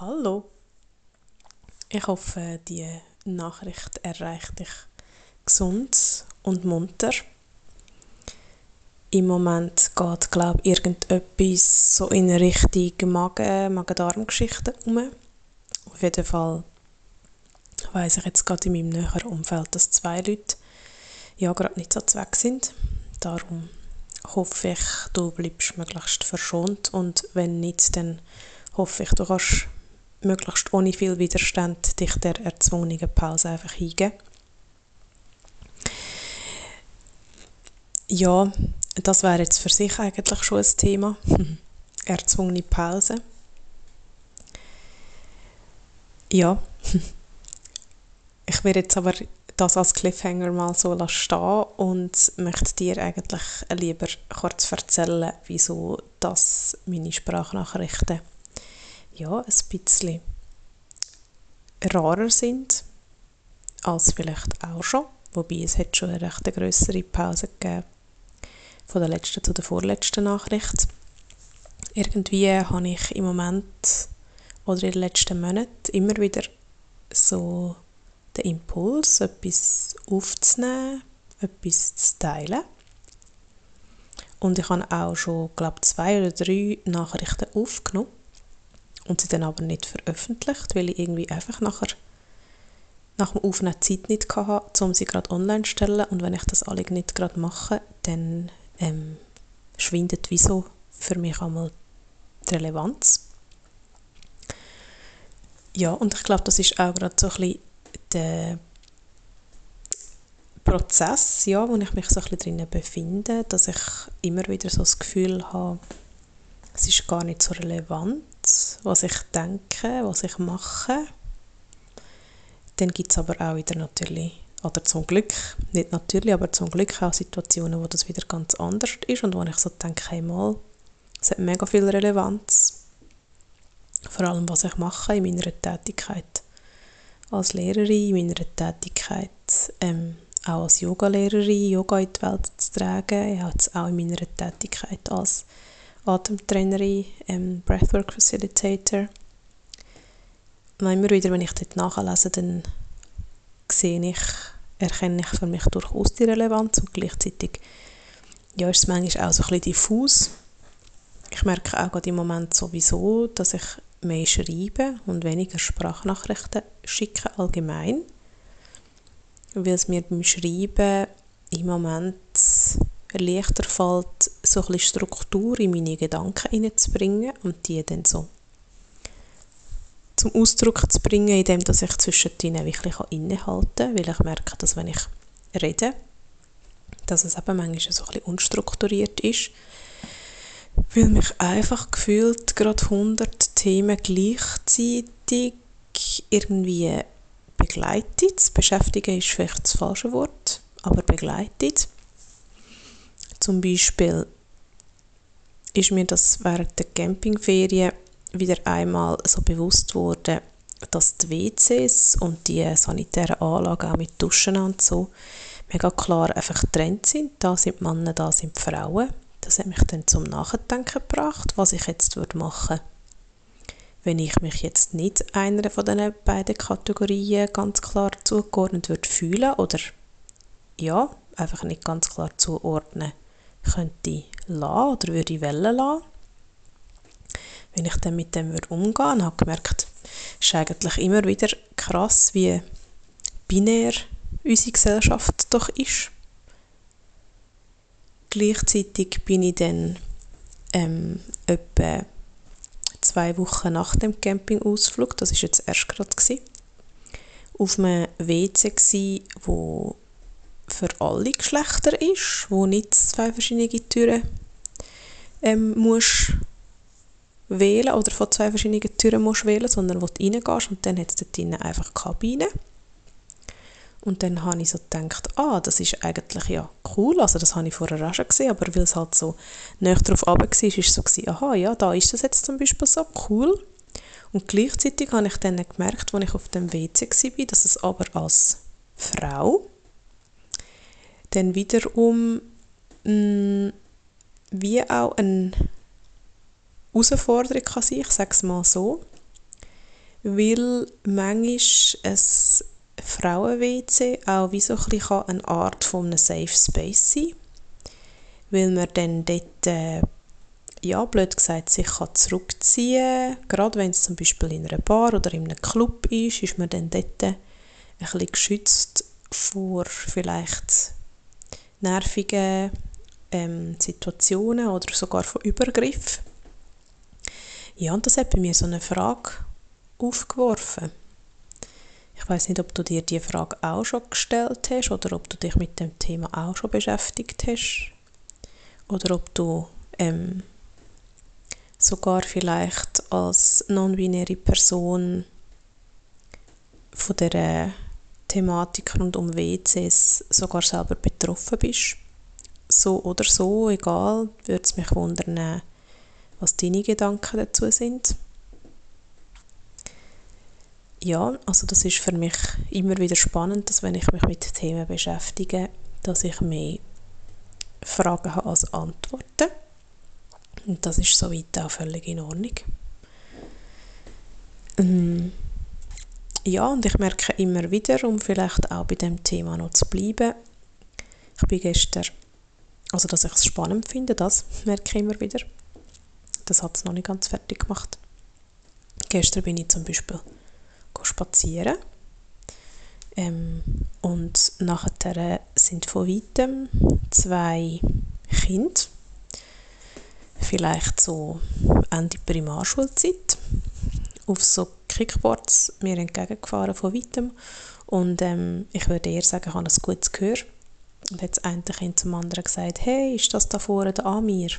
Hallo. Ich hoffe, die Nachricht erreicht dich gesund und munter. Im Moment geht, glaube ich, irgendetwas so in Richtung Magen, Magen-Darm-Geschichten um. Auf jeden Fall weiss ich jetzt gerade in meinem näheren Umfeld, dass zwei Leute ja gerade nicht so weg sind. Darum hoffe ich, du bleibst möglichst verschont und wenn nicht, dann hoffe ich, du kannst möglichst ohne viel Widerstand dich der erzwungenen Pause einfach hingeben. Ja, das wäre jetzt für sich eigentlich schon ein Thema. Erzwungene Pause. Ja, ich werde jetzt aber das als Cliffhanger mal so stehen und möchte dir eigentlich lieber kurz erzählen, wieso das meine Sprachnachrichten ja, ein bisschen rarer sind als vielleicht auch schon. Wobei es hat schon eine recht größere Pause gegeben von der letzten zu der vorletzten Nachricht. Irgendwie habe ich im Moment oder in den letzten Monaten immer wieder so den Impuls, etwas aufzunehmen, etwas zu teilen. Und ich habe auch schon, glaube zwei oder drei Nachrichten aufgenommen und sie dann aber nicht veröffentlicht, weil ich irgendwie einfach nachher nach dem Aufnehmen Zeit nicht hatte, um sie gerade online zu stellen und wenn ich das alle nicht gerade mache, dann ähm, schwindet wieso für mich einmal die Relevanz. Ja, und ich glaube, das ist auch gerade so ein bisschen der Prozess, ja, wo ich mich so ein bisschen drin befinde, dass ich immer wieder so das Gefühl habe, es ist gar nicht so relevant, was ich denke, was ich mache. Dann gibt es aber auch wieder natürlich, oder zum Glück, nicht natürlich, aber zum Glück auch Situationen, wo das wieder ganz anders ist und wo ich so denke, hey es hat mega viel Relevanz. Vor allem, was ich mache in meiner Tätigkeit als Lehrerin, in meiner Tätigkeit ähm, auch als Yogalehrerin, Yoga in die Welt zu tragen, ja, auch in meiner Tätigkeit als Atemtrainerin, ähm, Breathwork Facilitator. Und immer wieder, wenn ich dort nachlese, dann sehe ich, erkenne ich für mich durchaus die Relevanz und gleichzeitig ja, ist es manchmal auch so ein diffus. Ich merke auch gerade im Moment sowieso, dass ich mehr schreibe und weniger Sprachnachrichten schicke allgemein, weil es mir beim Schreiben im Moment leichter fällt, so ein bisschen Struktur in meine Gedanken hineinzubringen und die dann so zum Ausdruck zu bringen, indem dass ich zwischen ihnen wirklich innehalten kann, weil ich merke, dass wenn ich rede, dass es eben manchmal so ein bisschen unstrukturiert ist, weil mich einfach gefühlt gerade 100 Themen gleichzeitig irgendwie begleitet. Beschäftigen ist vielleicht das falsche Wort, aber begleitet. Zum Beispiel ist mir das während der Campingferien wieder einmal so bewusst worden, dass die WCs und die sanitären Anlagen auch mit Duschen und so mega klar einfach getrennt sind. Da sind Männer, da sind Frauen. Das hat mich dann zum Nachdenken gebracht, was ich jetzt machen würde. Wenn ich mich jetzt nicht einer von diesen beiden Kategorien ganz klar zugeordnet würde fühlen oder ja, einfach nicht ganz klar zuordnen könnte lassen oder würde ich wollen lassen. Wenn ich dann mit dem umgehen würde, habe ich gemerkt, es ist eigentlich immer wieder krass, wie binär unsere Gesellschaft doch ist. Gleichzeitig bin ich dann ähm, etwa zwei Wochen nach dem Campingausflug, das ist jetzt erst gerade auf einem WC gsi, wo für alle Geschlechter ist, wo nicht zwei verschiedene Türen ähm, musst wählen oder von zwei verschiedenen Türen musst wählen, sondern wo du reingehst und dann hat es dort drinnen einfach Kabine. Und dann habe ich so gedacht, ah, das ist eigentlich ja cool, also das habe ich vorher auch schon gesehen, aber weil es halt so näher drauf runter war, ist es so gewesen, aha, ja, da ist das jetzt zum Beispiel so cool. Und gleichzeitig habe ich dann gemerkt, als ich auf dem WC war, dass es aber als Frau dann wiederum mh, mm, wie auch eine Herausforderung kann sein, ich sage es mal so, weil manchmal ein Frauen-WC auch wie so ein bisschen eine Art von einem Safe Space sein weil man dann dort, äh, ja, blöd gesagt, sich kann zurückziehen kann. Gerade wenn es zum Beispiel in einer Bar oder in einem Club ist, ist man dann dort ein bisschen geschützt vor vielleicht nervigen ähm, Situationen oder sogar von Übergriff. Ja, und das hat bei mir so eine Frage aufgeworfen. Ich weiß nicht, ob du dir die Frage auch schon gestellt hast oder ob du dich mit dem Thema auch schon beschäftigt hast oder ob du ähm, sogar vielleicht als non-binäre Person von der Thematik rund um WCs sogar selber betroffen bist. So oder so, egal, würde es mich wundern, was deine Gedanken dazu sind. Ja, also das ist für mich immer wieder spannend, dass wenn ich mich mit Themen beschäftige, dass ich mehr Fragen habe als Antworten. Und das ist soweit auch völlig in Ordnung. Ähm, ja, und ich merke immer wieder, um vielleicht auch bei dem Thema noch zu bleiben, ich bin gestern, also dass ich es spannend finde, das merke ich immer wieder. Das hat es noch nicht ganz fertig gemacht. Gestern bin ich zum Beispiel spazieren ähm, und nachher sind von weitem zwei Kinder, vielleicht so Ende Primarschulzeit, auf so Kickboards mir entgegengefahren von weitem. Und ähm, ich würde eher sagen, ich habe ein gutes Gehör. Und hat das eine Kind zum anderen gesagt, hey, ist das da vorne der Amir?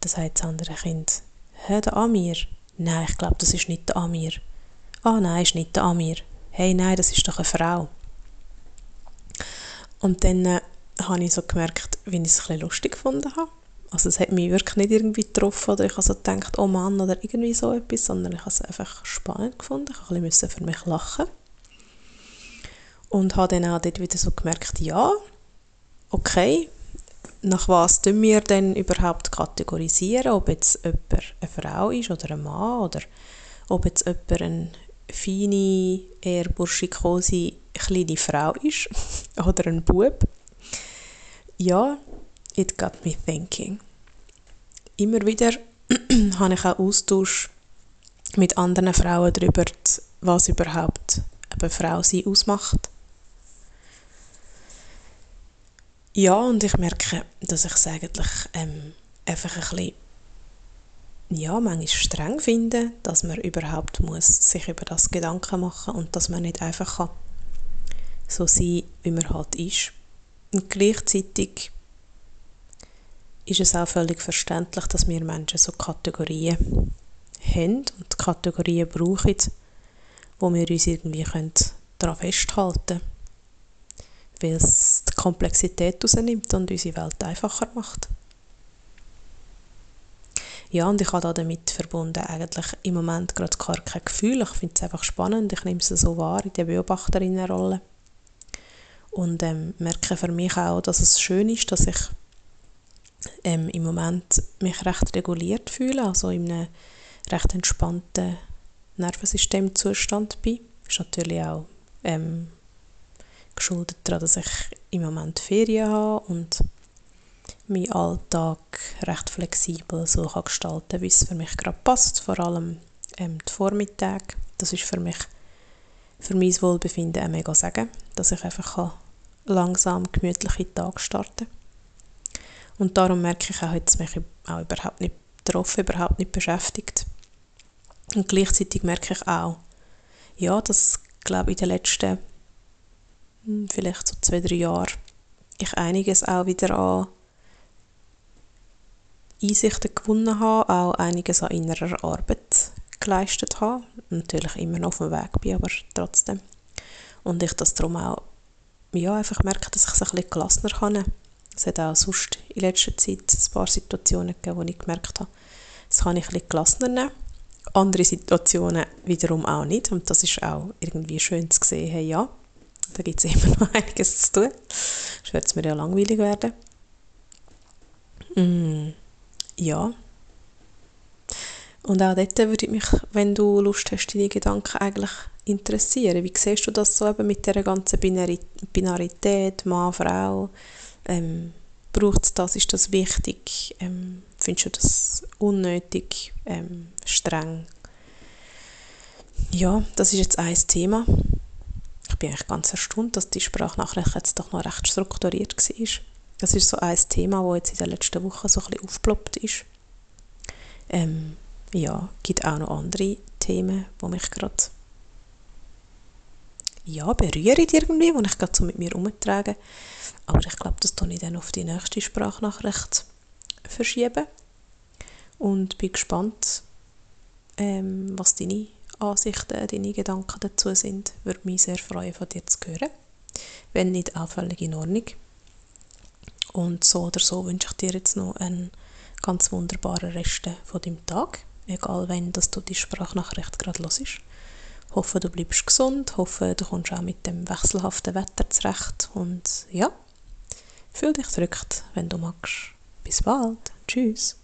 Dann sagt das andere Kind, hä, der Amir? Nein, ich glaube, das ist nicht der Amir. Ah, nein, ist nicht der Amir. Hey, nein, das ist doch eine Frau. Und dann äh, habe ich so gemerkt, wie ich es ein bisschen lustig gefunden habe. Also es hat mich wirklich nicht irgendwie getroffen oder ich habe so gedacht, oh Mann oder irgendwie so etwas, sondern ich habe es einfach spannend gefunden. Ich musste für mich lachen. Und habe dann auch dort wieder so gemerkt, ja, okay, nach was tun wir denn überhaupt kategorisieren, ob jetzt jemand eine Frau ist oder ein Mann oder ob jetzt jemand eine feine, eher burschikose kleine Frau ist oder ein Bub. Ja, it got me thinking. Immer wieder habe ich auch Austausch mit anderen Frauen darüber, was überhaupt eine Frau sie ausmacht. Ja, und ich merke, dass ich es eigentlich ähm, einfach ein bisschen, ja, manchmal streng finde, dass man überhaupt muss sich über das Gedanken machen und dass man nicht einfach kann so sein, wie man halt ist. Und gleichzeitig ist es auch völlig verständlich, dass wir Menschen so Kategorien haben und Kategorien brauchen, wo wir uns irgendwie daran festhalten können. Weil es die Komplexität rausnimmt und unsere Welt einfacher macht. Ja, und ich habe damit verbunden eigentlich im Moment gerade gar kein Gefühl. Ich finde es einfach spannend. Ich nehme es so wahr in der Beobachterinnenrolle. Und ähm, merke für mich auch, dass es schön ist, dass ich ähm, im Moment mich recht reguliert fühle, also in einem recht entspannten Nervensystemzustand bin. Ist natürlich auch ähm, geschuldet daran, dass ich im Moment Ferien habe und meinen Alltag recht flexibel so kann gestalten wie es für mich gerade passt, vor allem ähm, die Vormittage. Das ist für mich, für mein Wohlbefinden ein mega Sagen, dass ich einfach kann langsam gemütliche Tag starten und darum merke ich auch, hat es mich auch überhaupt nicht betroffen, überhaupt nicht beschäftigt. Und gleichzeitig merke ich auch, ja, dass, glaube ich, in den letzten hm, vielleicht so zwei, drei Jahren ich einiges auch wieder an Einsichten gewonnen habe, auch einiges an innerer Arbeit geleistet habe. Natürlich immer noch auf dem Weg bin, aber trotzdem. Und ich das darum auch ja, einfach merke, dass ich es ein bisschen gelassener kann. Es hat auch sonst in letzter Zeit ein paar Situationen gegeben, wo ich gemerkt habe, das kann ich bisschen gelassener nehmen. Andere Situationen wiederum auch nicht. Und das ist auch irgendwie schön zu sehen, hey, ja, da gibt es immer noch einiges zu tun. Sonst wird es mir ja langweilig werden. Mm, ja. Und auch dort würde mich, wenn du Lust hast, deine Gedanken eigentlich interessieren. Wie siehst du das so eben mit der ganzen Binarität, Mann, Frau? Ähm, braucht es das? Ist das wichtig? Ähm, findest du das unnötig, ähm, streng? Ja, das ist jetzt ein Thema. Ich bin eigentlich ganz erstaunt, dass die Sprachnachricht jetzt doch noch recht strukturiert war. Das ist so ein Thema, das jetzt in den letzten Wochen so ein bisschen aufgeploppt ist. Ähm, ja, gibt auch noch andere Themen, die mich gerade ja, berühren irgendwie, die ich gerade so mit mir herumtrage. Aber ich glaube, das tue ich dann auf die nächste Sprachnachricht verschieben. Und bin gespannt, ähm, was deine Ansichten, deine Gedanken dazu sind. Würde mich sehr freuen, von dir zu hören. Wenn nicht, auch völlig in Ordnung. Und so oder so wünsche ich dir jetzt noch einen ganz wunderbaren Rest von deinem Tag. Egal, wenn dass du die Sprachnachricht gerade ist. Hoffe, du bleibst gesund. Hoffe, du kommst auch mit dem wechselhaften Wetter zurecht. Und ja, fühl dich drückt, wenn du magst. Bis bald. Tschüss.